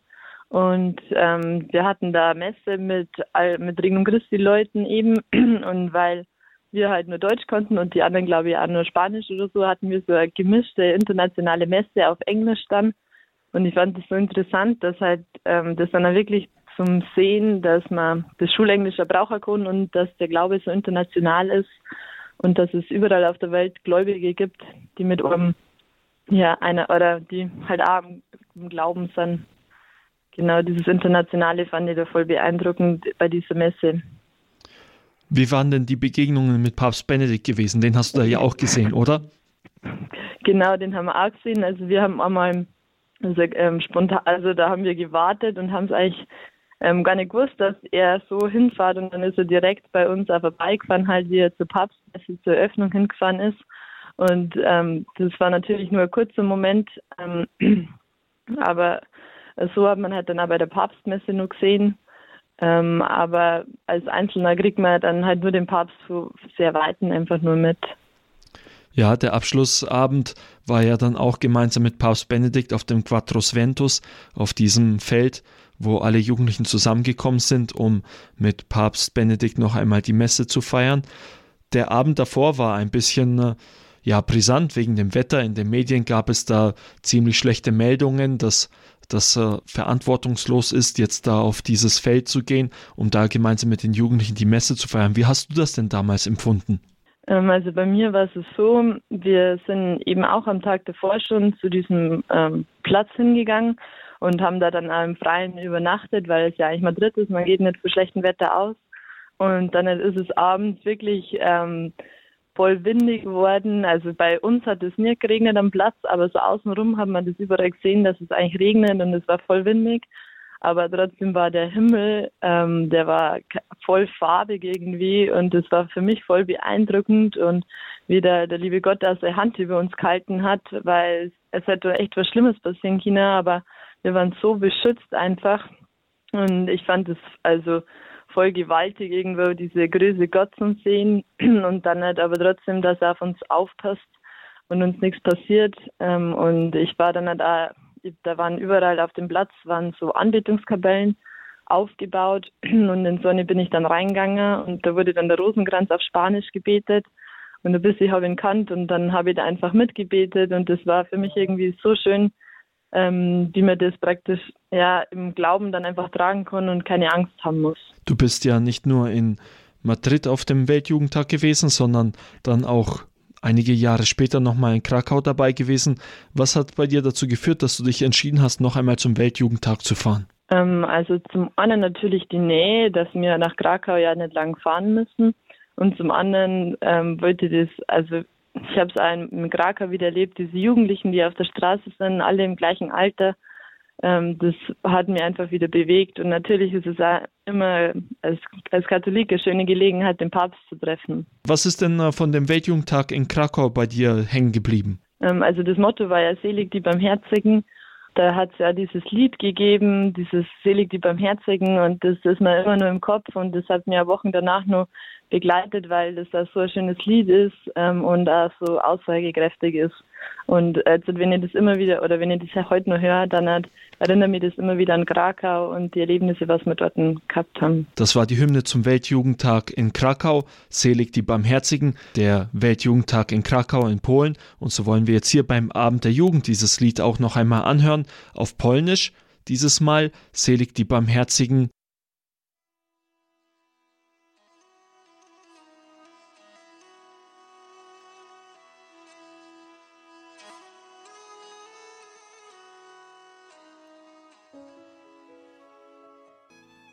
und ähm, wir hatten da Messe mit, mit Regnum Christi Leuten eben. Und weil wir halt nur Deutsch konnten und die anderen, glaube ich, auch nur Spanisch oder so, hatten wir so eine gemischte internationale Messe auf Englisch dann. Und ich fand das so interessant, dass halt ähm, das dann wirklich zum Sehen, dass man das Schulenglisch brauchen kann und dass der Glaube so international ist und dass es überall auf der Welt Gläubige gibt, die mit einem, ja, einer oder die halt auch im Glauben sind. Genau, dieses Internationale fand ich da voll beeindruckend bei dieser Messe. Wie waren denn die Begegnungen mit Papst Benedikt gewesen? Den hast du da ja auch gesehen, oder? Genau, den haben wir auch gesehen. Also wir haben einmal also, ähm, spontan, also da haben wir gewartet und haben es eigentlich ähm, gar nicht gewusst, dass er so hinfährt und dann ist er direkt bei uns auch vorbeigefahren, halt wie er zur Papstmesse zur Eröffnung hingefahren ist. Und ähm, das war natürlich nur ein kurzer Moment, ähm, aber so hat man halt dann auch bei der Papstmesse nur gesehen. Ähm, aber als Einzelner kriegt man dann halt nur den Papst so sehr weiten einfach nur mit. Ja, der Abschlussabend war ja dann auch gemeinsam mit Papst Benedikt auf dem Quattros Ventus, auf diesem Feld, wo alle Jugendlichen zusammengekommen sind, um mit Papst Benedikt noch einmal die Messe zu feiern. Der Abend davor war ein bisschen äh, ja brisant wegen dem Wetter. In den Medien gab es da ziemlich schlechte Meldungen, dass das äh, verantwortungslos ist, jetzt da auf dieses Feld zu gehen, um da gemeinsam mit den Jugendlichen die Messe zu feiern. Wie hast du das denn damals empfunden? Ähm, also bei mir war es so, wir sind eben auch am Tag davor schon zu diesem ähm, Platz hingegangen und haben da dann im Freien übernachtet, weil es ja eigentlich Madrid ist, man geht nicht für schlechtem Wetter aus. Und dann ist es abends wirklich ähm, voll windig geworden. Also bei uns hat es nicht geregnet am Platz, aber so außenrum hat man das überall gesehen, dass es eigentlich regnet und es war voll windig. Aber trotzdem war der Himmel, ähm, der war voll farbig irgendwie und es war für mich voll beeindruckend und wie der, der liebe Gott da seine Hand über uns gehalten hat, weil es, es hätte echt was Schlimmes passieren in China, aber wir waren so beschützt einfach. Und ich fand es also voll gewaltig, irgendwo diese Größe Gott zu sehen. Und dann halt aber trotzdem, dass er auf uns aufpasst und uns nichts passiert. Ähm, und ich war dann halt auch, da waren überall auf dem Platz waren so Anbetungskapellen aufgebaut. Und in so eine bin ich dann reingegangen und da wurde dann der Rosenkranz auf Spanisch gebetet. Und ein bisschen habe ich ihn kannt und dann habe ich da einfach mitgebetet. Und das war für mich irgendwie so schön, ähm, wie man das praktisch ja im Glauben dann einfach tragen kann und keine Angst haben muss. Du bist ja nicht nur in Madrid auf dem Weltjugendtag gewesen, sondern dann auch einige Jahre später nochmal in Krakau dabei gewesen. Was hat bei dir dazu geführt, dass du dich entschieden hast, noch einmal zum Weltjugendtag zu fahren? Ähm, also zum einen natürlich die Nähe, dass wir nach Krakau ja nicht lang fahren müssen. Und zum anderen ähm, wollte das, also ich habe es in Krakau wieder erlebt, diese Jugendlichen, die auf der Straße sind, alle im gleichen Alter. Ähm, das hat mir einfach wieder bewegt. Und natürlich ist es auch immer als, als Katholik eine schöne Gelegenheit, den Papst zu treffen. Was ist denn äh, von dem Weltjugendtag in Krakau bei dir hängen geblieben? Ähm, also das Motto war ja Selig die Barmherzigen. Da hat es ja dieses Lied gegeben, dieses Selig die Barmherzigen und das ist mir immer nur im Kopf und das hat mir Wochen danach noch begleitet, weil das da so ein schönes Lied ist ähm, und auch so aussagekräftig ist. Und äh, wenn ich das immer wieder oder wenn ich das ja heute noch höre, dann hat, erinnert mich das immer wieder an Krakau und die Erlebnisse, was wir dort gehabt haben. Das war die Hymne zum Weltjugendtag in Krakau, Selig die Barmherzigen, der Weltjugendtag in Krakau in Polen. Und so wollen wir jetzt hier beim Abend der Jugend dieses Lied auch noch einmal anhören, auf Polnisch. Dieses Mal Selig die Barmherzigen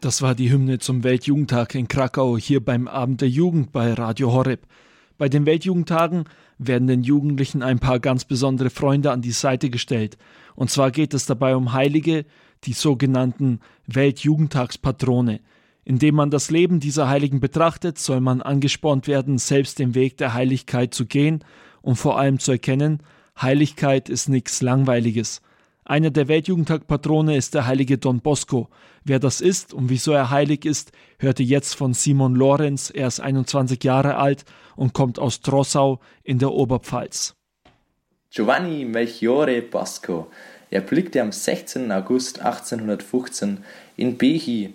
Das war die Hymne zum Weltjugendtag in Krakau hier beim Abend der Jugend bei Radio Horeb. Bei den Weltjugendtagen werden den Jugendlichen ein paar ganz besondere Freunde an die Seite gestellt. Und zwar geht es dabei um Heilige, die sogenannten Weltjugendtagspatrone. Indem man das Leben dieser Heiligen betrachtet, soll man angespornt werden, selbst den Weg der Heiligkeit zu gehen und vor allem zu erkennen, Heiligkeit ist nichts Langweiliges. Einer der Weltjugendtag-Patrone ist der heilige Don Bosco. Wer das ist und wieso er heilig ist, hörte jetzt von Simon Lorenz. Er ist 21 Jahre alt und kommt aus Trossau in der Oberpfalz. Giovanni Melchiore Bosco. Er blickte am 16. August 1815 in Behi,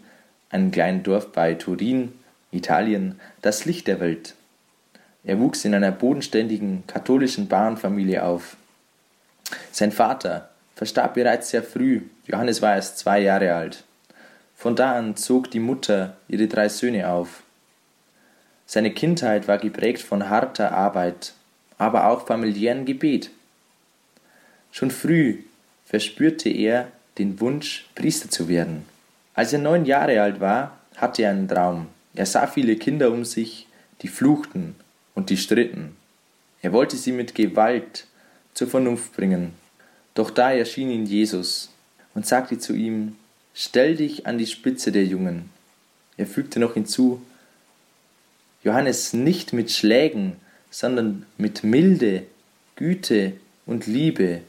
einem kleinen Dorf bei Turin, Italien, das Licht der Welt. Er wuchs in einer bodenständigen katholischen Bauernfamilie auf. Sein Vater, verstarb bereits sehr früh, Johannes war erst zwei Jahre alt. Von da an zog die Mutter ihre drei Söhne auf. Seine Kindheit war geprägt von harter Arbeit, aber auch familiären Gebet. Schon früh verspürte er den Wunsch, Priester zu werden. Als er neun Jahre alt war, hatte er einen Traum. Er sah viele Kinder um sich, die fluchten und die stritten. Er wollte sie mit Gewalt zur Vernunft bringen. Doch da erschien ihn Jesus und sagte zu ihm, Stell dich an die Spitze der Jungen. Er fügte noch hinzu, Johannes nicht mit Schlägen, sondern mit Milde, Güte und Liebe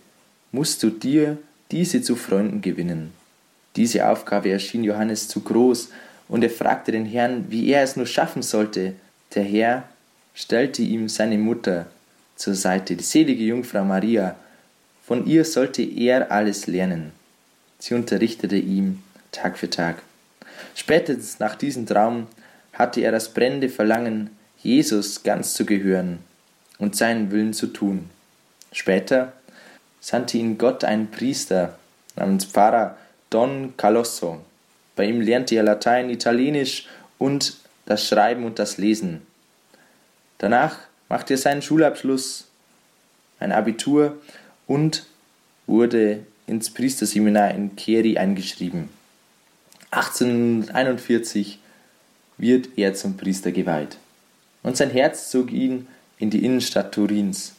musst du dir diese zu Freunden gewinnen. Diese Aufgabe erschien Johannes zu groß, und er fragte den Herrn, wie er es nur schaffen sollte. Der Herr stellte ihm seine Mutter zur Seite, die selige Jungfrau Maria, von ihr sollte er alles lernen. Sie unterrichtete ihm Tag für Tag. Spätestens nach diesem Traum hatte er das brennende Verlangen, Jesus ganz zu gehören und seinen Willen zu tun. Später sandte ihn Gott einen Priester namens Pfarrer Don Calosso. Bei ihm lernte er Latein, Italienisch und das Schreiben und das Lesen. Danach machte er seinen Schulabschluss, ein Abitur und wurde ins Priesterseminar in Keri eingeschrieben. 1841 wird er zum Priester geweiht. Und sein Herz zog ihn in die Innenstadt Turins,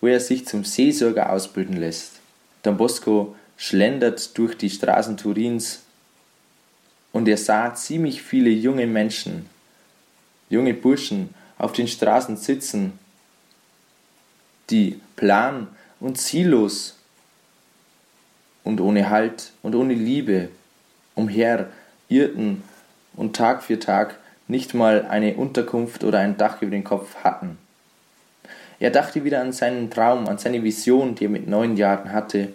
wo er sich zum Seelsorger ausbilden lässt. Don Bosco schlendert durch die Straßen Turins und er sah ziemlich viele junge Menschen, junge Burschen auf den Straßen sitzen, die plan und ziellos und ohne Halt und ohne Liebe umher irrten und Tag für Tag nicht mal eine Unterkunft oder ein Dach über den Kopf hatten. Er dachte wieder an seinen Traum, an seine Vision, die er mit neun Jahren hatte,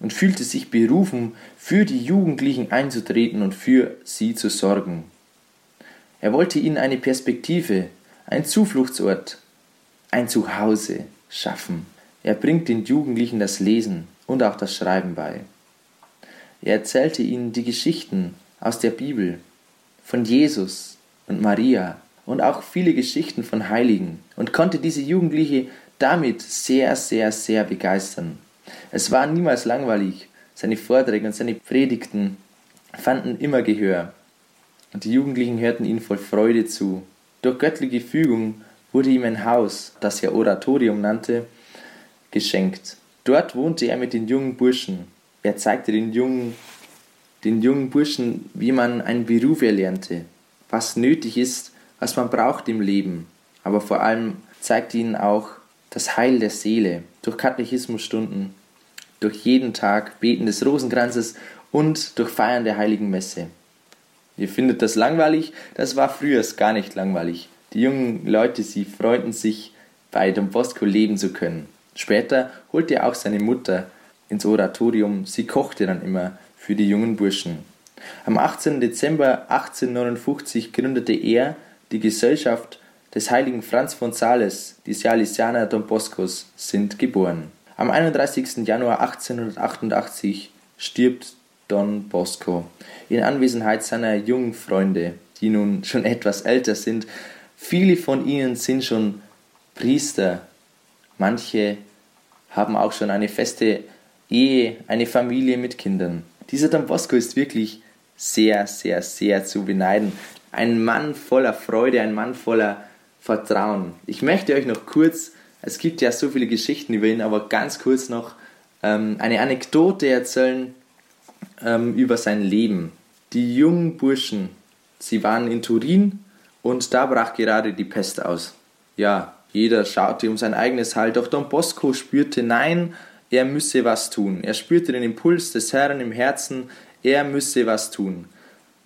und fühlte sich berufen, für die Jugendlichen einzutreten und für sie zu sorgen. Er wollte ihnen eine Perspektive, ein Zufluchtsort, ein Zuhause schaffen. Er bringt den Jugendlichen das Lesen und auch das Schreiben bei. Er erzählte ihnen die Geschichten aus der Bibel, von Jesus und Maria und auch viele Geschichten von Heiligen und konnte diese Jugendliche damit sehr, sehr, sehr begeistern. Es war niemals langweilig. Seine Vorträge und seine Predigten fanden immer Gehör. Und die Jugendlichen hörten ihn voll Freude zu. Durch göttliche Fügung wurde ihm ein Haus, das er Oratorium nannte, geschenkt. Dort wohnte er mit den jungen Burschen. Er zeigte den jungen, den jungen Burschen, wie man einen Beruf erlernte, was nötig ist, was man braucht im Leben. Aber vor allem zeigte ihnen auch das Heil der Seele durch Katechismusstunden, durch jeden Tag Beten des Rosenkranzes und durch Feiern der Heiligen Messe. Ihr findet das langweilig? Das war früher gar nicht langweilig. Die jungen Leute, sie freuten sich, bei Don Bosco leben zu können. Später holte er auch seine Mutter ins Oratorium. Sie kochte dann immer für die jungen Burschen. Am 18. Dezember 1859 gründete er die Gesellschaft des heiligen Franz von Sales, die Salesianer Don Boscos, sind geboren. Am 31. Januar 1888 stirbt Don Bosco in Anwesenheit seiner jungen Freunde, die nun schon etwas älter sind. Viele von ihnen sind schon Priester, manche haben auch schon eine feste Ehe, eine Familie mit Kindern. Dieser Don Bosco ist wirklich sehr, sehr, sehr zu beneiden. Ein Mann voller Freude, ein Mann voller Vertrauen. Ich möchte euch noch kurz, es gibt ja so viele Geschichten über ihn, aber ganz kurz noch ähm, eine Anekdote erzählen ähm, über sein Leben. Die jungen Burschen, sie waren in Turin und da brach gerade die Pest aus. Ja, jeder schaute um sein eigenes Heil, doch Don Bosco spürte, nein, er müsse was tun. Er spürte den Impuls des Herrn im Herzen, er müsse was tun.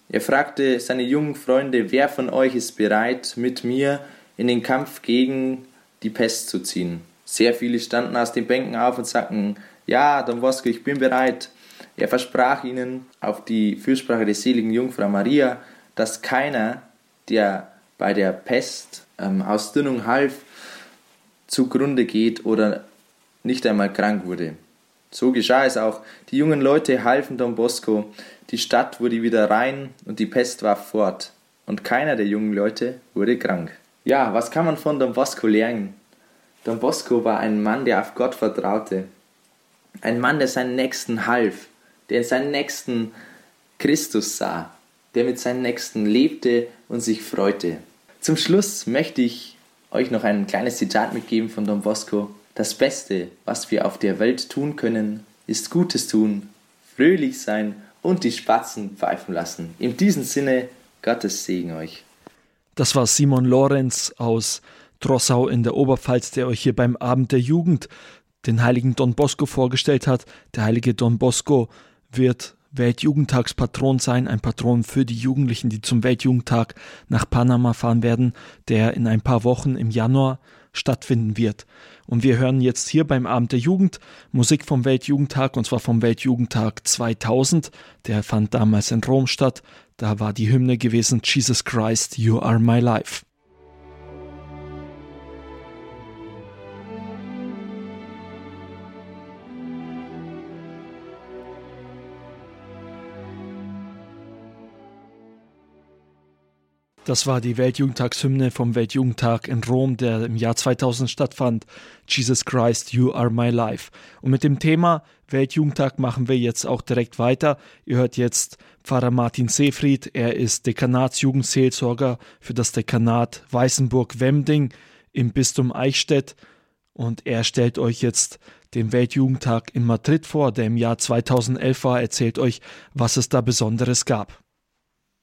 Er fragte seine jungen Freunde, wer von euch ist bereit, mit mir in den Kampf gegen die Pest zu ziehen. Sehr viele standen aus den Bänken auf und sagten, ja, Don Bosco, ich bin bereit. Er versprach ihnen auf die Fürsprache der seligen Jungfrau Maria, dass keiner, der bei der Pest ähm, aus Dünnung half, zugrunde geht oder nicht einmal krank wurde. So geschah es auch. Die jungen Leute halfen Don Bosco, die Stadt wurde wieder rein und die Pest war fort. Und keiner der jungen Leute wurde krank. Ja, was kann man von Don Bosco lernen? Don Bosco war ein Mann, der auf Gott vertraute. Ein Mann, der seinen Nächsten half, der in seinen Nächsten Christus sah, der mit seinen Nächsten lebte und sich freute. Zum Schluss möchte ich euch noch ein kleines Zitat mitgeben von Don Bosco. Das Beste, was wir auf der Welt tun können, ist Gutes tun, fröhlich sein und die Spatzen pfeifen lassen. In diesem Sinne, Gottes Segen euch. Das war Simon Lorenz aus Trossau in der Oberpfalz, der euch hier beim Abend der Jugend den heiligen Don Bosco vorgestellt hat. Der heilige Don Bosco wird Weltjugendtagspatron sein, ein Patron für die Jugendlichen, die zum Weltjugendtag nach Panama fahren werden, der in ein paar Wochen im Januar stattfinden wird. Und wir hören jetzt hier beim Abend der Jugend Musik vom Weltjugendtag, und zwar vom Weltjugendtag 2000. Der fand damals in Rom statt. Da war die Hymne gewesen Jesus Christ, You Are My Life. Das war die Weltjugendtagshymne vom Weltjugendtag in Rom, der im Jahr 2000 stattfand. Jesus Christ, You Are My Life. Und mit dem Thema Weltjugendtag machen wir jetzt auch direkt weiter. Ihr hört jetzt Pfarrer Martin Seefried. Er ist Dekanatsjugendseelsorger für das Dekanat Weißenburg-Wemding im Bistum Eichstätt. Und er stellt euch jetzt den Weltjugendtag in Madrid vor, der im Jahr 2011 war, erzählt euch, was es da Besonderes gab.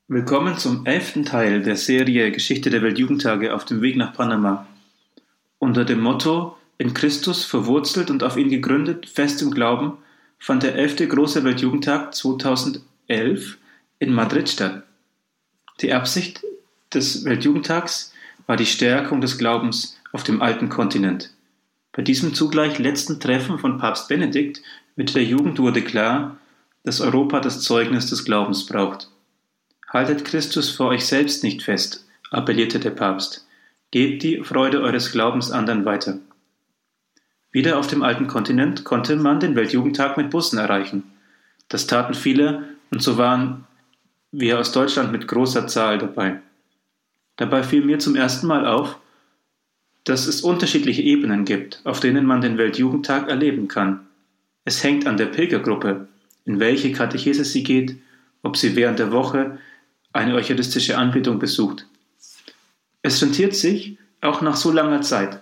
Willkommen zum elften Teil der Serie Geschichte der Weltjugendtage auf dem Weg nach Panama. Unter dem Motto In Christus verwurzelt und auf ihn gegründet, fest im Glauben, fand der elfte große Weltjugendtag 2011 in Madrid statt. Die Absicht des Weltjugendtags war die Stärkung des Glaubens auf dem alten Kontinent. Bei diesem zugleich letzten Treffen von Papst Benedikt mit der Jugend wurde klar, dass Europa das Zeugnis des Glaubens braucht. Haltet Christus vor euch selbst nicht fest, appellierte der Papst. Gebt die Freude eures Glaubens anderen weiter. Wieder auf dem alten Kontinent konnte man den Weltjugendtag mit Bussen erreichen. Das taten viele und so waren wir aus Deutschland mit großer Zahl dabei. Dabei fiel mir zum ersten Mal auf, dass es unterschiedliche Ebenen gibt, auf denen man den Weltjugendtag erleben kann. Es hängt an der Pilgergruppe, in welche Katechese sie geht, ob sie während der Woche eine eucharistische Anbetung besucht. Es rentiert sich, auch nach so langer Zeit,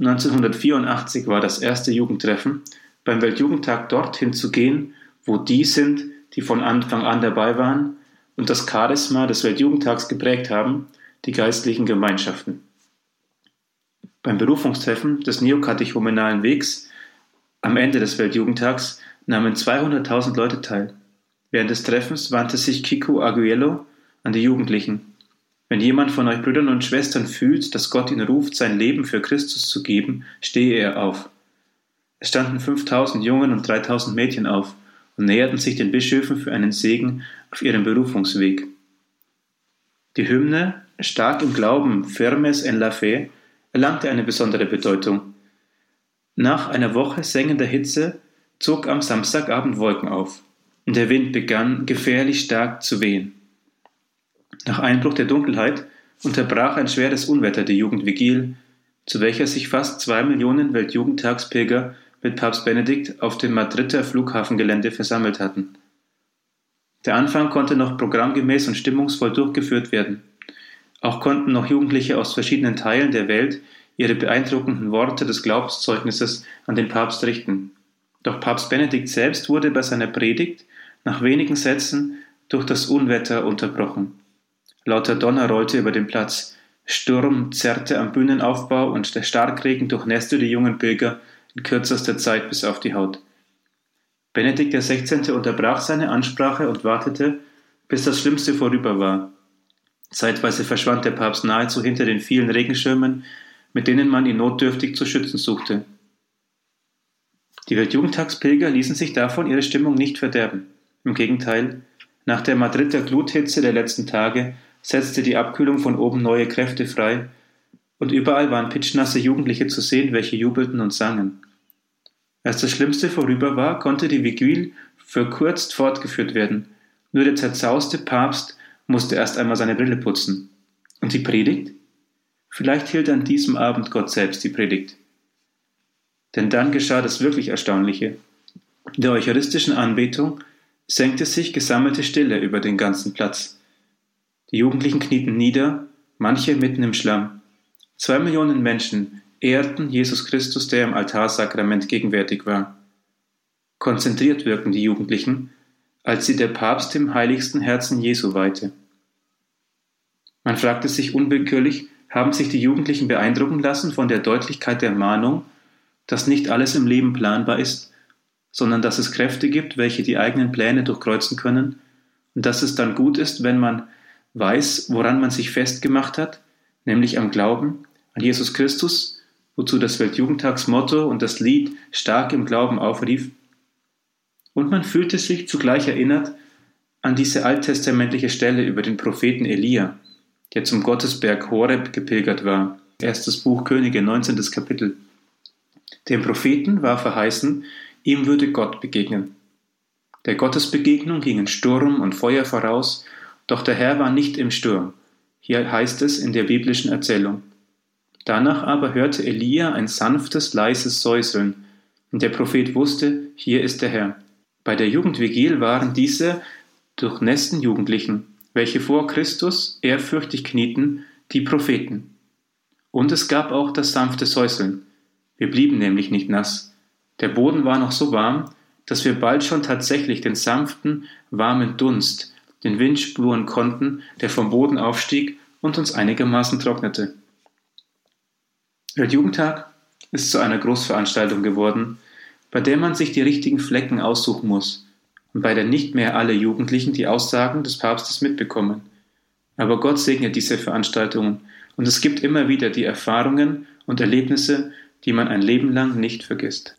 1984 war das erste Jugendtreffen, beim Weltjugendtag dorthin zu gehen, wo die sind, die von Anfang an dabei waren und das Charisma des Weltjugendtags geprägt haben, die geistlichen Gemeinschaften. Beim Berufungstreffen des neokatechumenalen Wegs am Ende des Weltjugendtags nahmen 200.000 Leute teil. Während des Treffens wandte sich Kiko Aguello an die Jugendlichen. Wenn jemand von euch Brüdern und Schwestern fühlt, dass Gott ihn ruft, sein Leben für Christus zu geben, stehe er auf. Es standen 5000 Jungen und 3000 Mädchen auf und näherten sich den Bischöfen für einen Segen auf ihrem Berufungsweg. Die Hymne Stark im Glauben, Firmes en la Fe, erlangte eine besondere Bedeutung. Nach einer Woche sengender Hitze zog am Samstagabend Wolken auf und der Wind begann gefährlich stark zu wehen. Nach Einbruch der Dunkelheit unterbrach ein schweres Unwetter die Jugendvigil, zu welcher sich fast zwei Millionen Weltjugendtagspilger mit Papst Benedikt auf dem Madrider Flughafengelände versammelt hatten. Der Anfang konnte noch programmgemäß und stimmungsvoll durchgeführt werden. Auch konnten noch Jugendliche aus verschiedenen Teilen der Welt ihre beeindruckenden Worte des Glaubenszeugnisses an den Papst richten. Doch Papst Benedikt selbst wurde bei seiner Predigt nach wenigen Sätzen durch das Unwetter unterbrochen. Lauter Donner rollte über den Platz, Sturm zerrte am Bühnenaufbau und der Starkregen durchnässte die jungen Pilger in kürzester Zeit bis auf die Haut. Benedikt XVI. unterbrach seine Ansprache und wartete, bis das Schlimmste vorüber war. Zeitweise verschwand der Papst nahezu hinter den vielen Regenschirmen, mit denen man ihn notdürftig zu schützen suchte. Die Weltjugendtagspilger ließen sich davon ihre Stimmung nicht verderben. Im Gegenteil, nach der Madrider Gluthitze der letzten Tage setzte die Abkühlung von oben neue Kräfte frei, und überall waren pitschnasse Jugendliche zu sehen, welche jubelten und sangen. Als das Schlimmste vorüber war, konnte die Vigil verkürzt fortgeführt werden. Nur der zerzauste Papst musste erst einmal seine Brille putzen. Und die Predigt? Vielleicht hielt an diesem Abend Gott selbst die Predigt. Denn dann geschah das wirklich Erstaunliche. In der eucharistischen Anbetung senkte sich gesammelte Stille über den ganzen Platz. Die Jugendlichen knieten nieder, manche mitten im Schlamm. Zwei Millionen Menschen ehrten Jesus Christus, der im Altarsakrament gegenwärtig war. Konzentriert wirken die Jugendlichen, als sie der Papst dem heiligsten Herzen Jesu weihte. Man fragte sich unwillkürlich, haben sich die Jugendlichen beeindrucken lassen von der Deutlichkeit der Mahnung, dass nicht alles im Leben planbar ist, sondern dass es Kräfte gibt, welche die eigenen Pläne durchkreuzen können, und dass es dann gut ist, wenn man weiß, woran man sich festgemacht hat, nämlich am Glauben an Jesus Christus, wozu das Weltjugendtagsmotto und das Lied stark im Glauben aufrief. Und man fühlte sich zugleich erinnert an diese alttestamentliche Stelle über den Propheten Elia, der zum Gottesberg Horeb gepilgert war. Erstes Buch Könige, 19. Kapitel. Dem Propheten war verheißen, ihm würde Gott begegnen. Der Gottesbegegnung gingen Sturm und Feuer voraus doch der Herr war nicht im Sturm. Hier heißt es in der biblischen Erzählung. Danach aber hörte Elia ein sanftes, leises Säuseln, und der Prophet wusste, hier ist der Herr. Bei der Jugendvigil waren diese durchnässten Jugendlichen, welche vor Christus ehrfürchtig knieten, die Propheten. Und es gab auch das sanfte Säuseln. Wir blieben nämlich nicht nass. Der Boden war noch so warm, dass wir bald schon tatsächlich den sanften, warmen Dunst, den Wind spüren konnten, der vom Boden aufstieg und uns einigermaßen trocknete. Weltjugendtag ist zu einer Großveranstaltung geworden, bei der man sich die richtigen Flecken aussuchen muss und bei der nicht mehr alle Jugendlichen die Aussagen des Papstes mitbekommen. Aber Gott segnet diese Veranstaltungen und es gibt immer wieder die Erfahrungen und Erlebnisse, die man ein Leben lang nicht vergisst.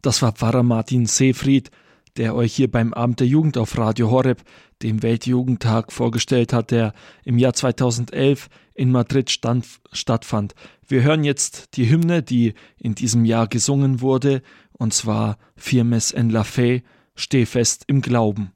Das war Pfarrer Martin Seefried, der euch hier beim Abend der Jugend auf Radio Horeb, dem Weltjugendtag, vorgestellt hat, der im Jahr 2011 in Madrid stand, stattfand. Wir hören jetzt die Hymne, die in diesem Jahr gesungen wurde, und zwar Firmes en la Fe, Steh fest im Glauben.